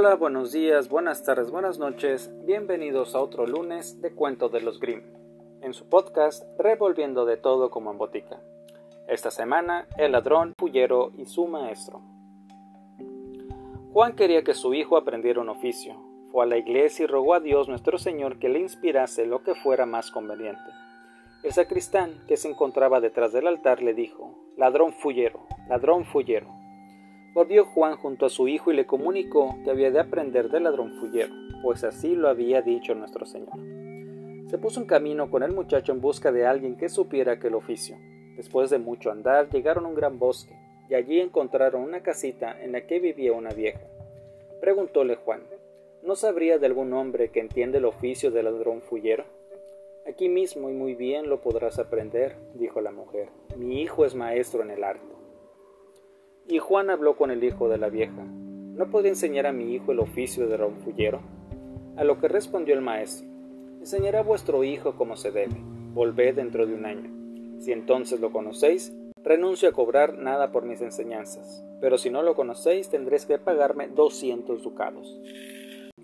Hola, buenos días, buenas tardes, buenas noches, bienvenidos a otro lunes de Cuento de los Grimm, en su podcast Revolviendo de todo como en botica. Esta semana, el ladrón, pullero y su maestro. Juan quería que su hijo aprendiera un oficio. Fue a la iglesia y rogó a Dios nuestro Señor que le inspirase lo que fuera más conveniente. El sacristán, que se encontraba detrás del altar, le dijo, Ladrón fullero, ladrón fullero. Volvió Juan junto a su hijo y le comunicó que había de aprender del ladrón fullero, pues así lo había dicho nuestro Señor. Se puso en camino con el muchacho en busca de alguien que supiera aquel oficio. Después de mucho andar, llegaron a un gran bosque, y allí encontraron una casita en la que vivía una vieja. Preguntóle Juan, ¿no sabría de algún hombre que entiende el oficio del ladrón fullero? Aquí mismo y muy bien lo podrás aprender, dijo la mujer. Mi hijo es maestro en el arte. Y Juan habló con el hijo de la vieja. ¿No podría enseñar a mi hijo el oficio de ronfullero? A lo que respondió el maestro. Enseñaré a vuestro hijo como se debe. Volved dentro de un año. Si entonces lo conocéis, renuncio a cobrar nada por mis enseñanzas. Pero si no lo conocéis, tendréis que pagarme doscientos ducados.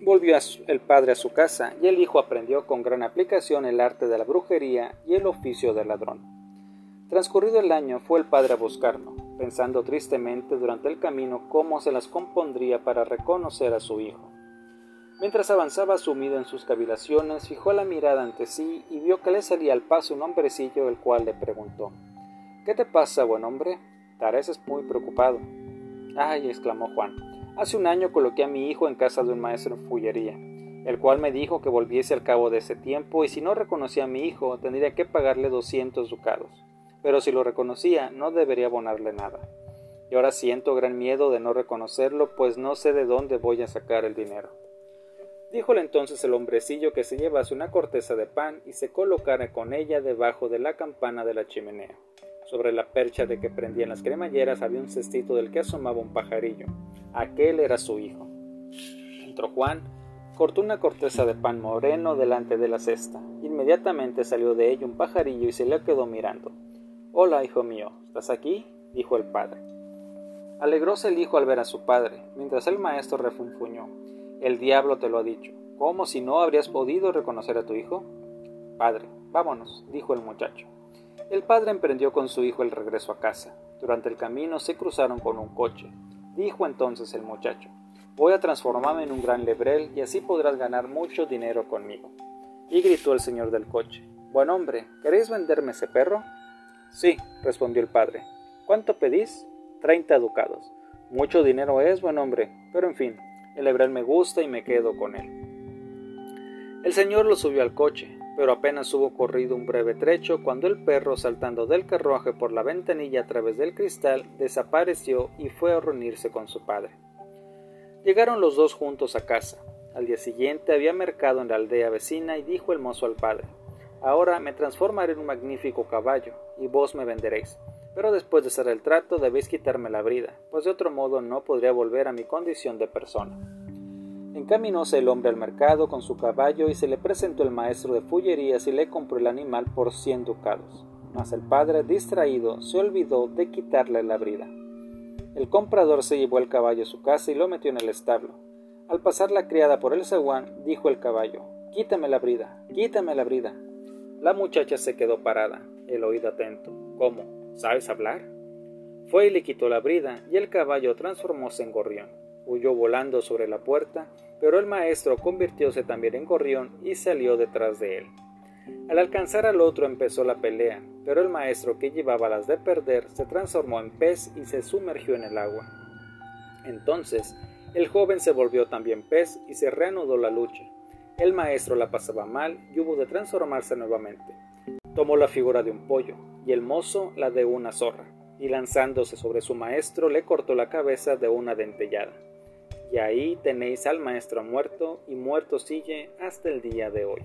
Volvió el padre a su casa y el hijo aprendió con gran aplicación el arte de la brujería y el oficio del ladrón. Transcurrido el año fue el padre a buscarlo, pensando tristemente durante el camino cómo se las compondría para reconocer a su hijo. Mientras avanzaba sumido en sus cavilaciones, fijó la mirada ante sí y vio que le salía al paso un hombrecillo el cual le preguntó ¿Qué te pasa, buen hombre? Pareces muy preocupado. Ay, exclamó Juan, Hace un año coloqué a mi hijo en casa de un maestro en fullería, el cual me dijo que volviese al cabo de ese tiempo y si no reconocía a mi hijo tendría que pagarle doscientos ducados, pero si lo reconocía no debería abonarle nada. Y ahora siento gran miedo de no reconocerlo, pues no sé de dónde voy a sacar el dinero. Díjole entonces el hombrecillo que se llevase una corteza de pan y se colocara con ella debajo de la campana de la chimenea. Sobre la percha de que prendían las cremalleras había un cestito del que asomaba un pajarillo. Aquel era su hijo. Entró Juan, cortó una corteza de pan moreno delante de la cesta. Inmediatamente salió de ella un pajarillo y se le quedó mirando. Hola, hijo mío, ¿estás aquí? dijo el padre. Alegróse el hijo al ver a su padre, mientras el maestro refunfuñó. El diablo te lo ha dicho. ¿Cómo si no habrías podido reconocer a tu hijo? Padre, vámonos, dijo el muchacho. El padre emprendió con su hijo el regreso a casa. Durante el camino se cruzaron con un coche. Dijo entonces el muchacho, voy a transformarme en un gran lebrel y así podrás ganar mucho dinero conmigo. Y gritó el señor del coche, buen hombre, ¿queréis venderme ese perro? Sí, respondió el padre. ¿Cuánto pedís? Treinta ducados. Mucho dinero es, buen hombre, pero en fin, el lebrel me gusta y me quedo con él. El señor lo subió al coche, pero apenas hubo corrido un breve trecho cuando el perro, saltando del carruaje por la ventanilla a través del cristal, desapareció y fue a reunirse con su padre. Llegaron los dos juntos a casa. Al día siguiente había mercado en la aldea vecina y dijo el mozo al padre Ahora me transformaré en un magnífico caballo, y vos me venderéis. Pero después de hacer el trato debéis quitarme la brida, pues de otro modo no podría volver a mi condición de persona. Encaminóse el hombre al mercado con su caballo y se le presentó el maestro de fullerías y le compró el animal por cien ducados. Mas el padre, distraído, se olvidó de quitarle la brida. El comprador se llevó el caballo a su casa y lo metió en el establo. Al pasar la criada por el zaguán, dijo el caballo Quítame la brida, quítame la brida. La muchacha se quedó parada, el oído atento. ¿Cómo? ¿Sabes hablar? Fue y le quitó la brida, y el caballo transformóse en gorrión. Huyó volando sobre la puerta pero el maestro convirtióse también en gorrión y salió detrás de él. Al alcanzar al otro empezó la pelea, pero el maestro que llevaba las de perder se transformó en pez y se sumergió en el agua. Entonces el joven se volvió también pez y se reanudó la lucha. El maestro la pasaba mal y hubo de transformarse nuevamente. Tomó la figura de un pollo y el mozo la de una zorra, y lanzándose sobre su maestro le cortó la cabeza de una dentellada. Y ahí tenéis al maestro muerto y muerto sigue hasta el día de hoy.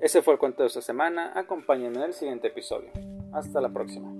Ese fue el cuento de esta semana. Acompáñenme en el siguiente episodio. Hasta la próxima.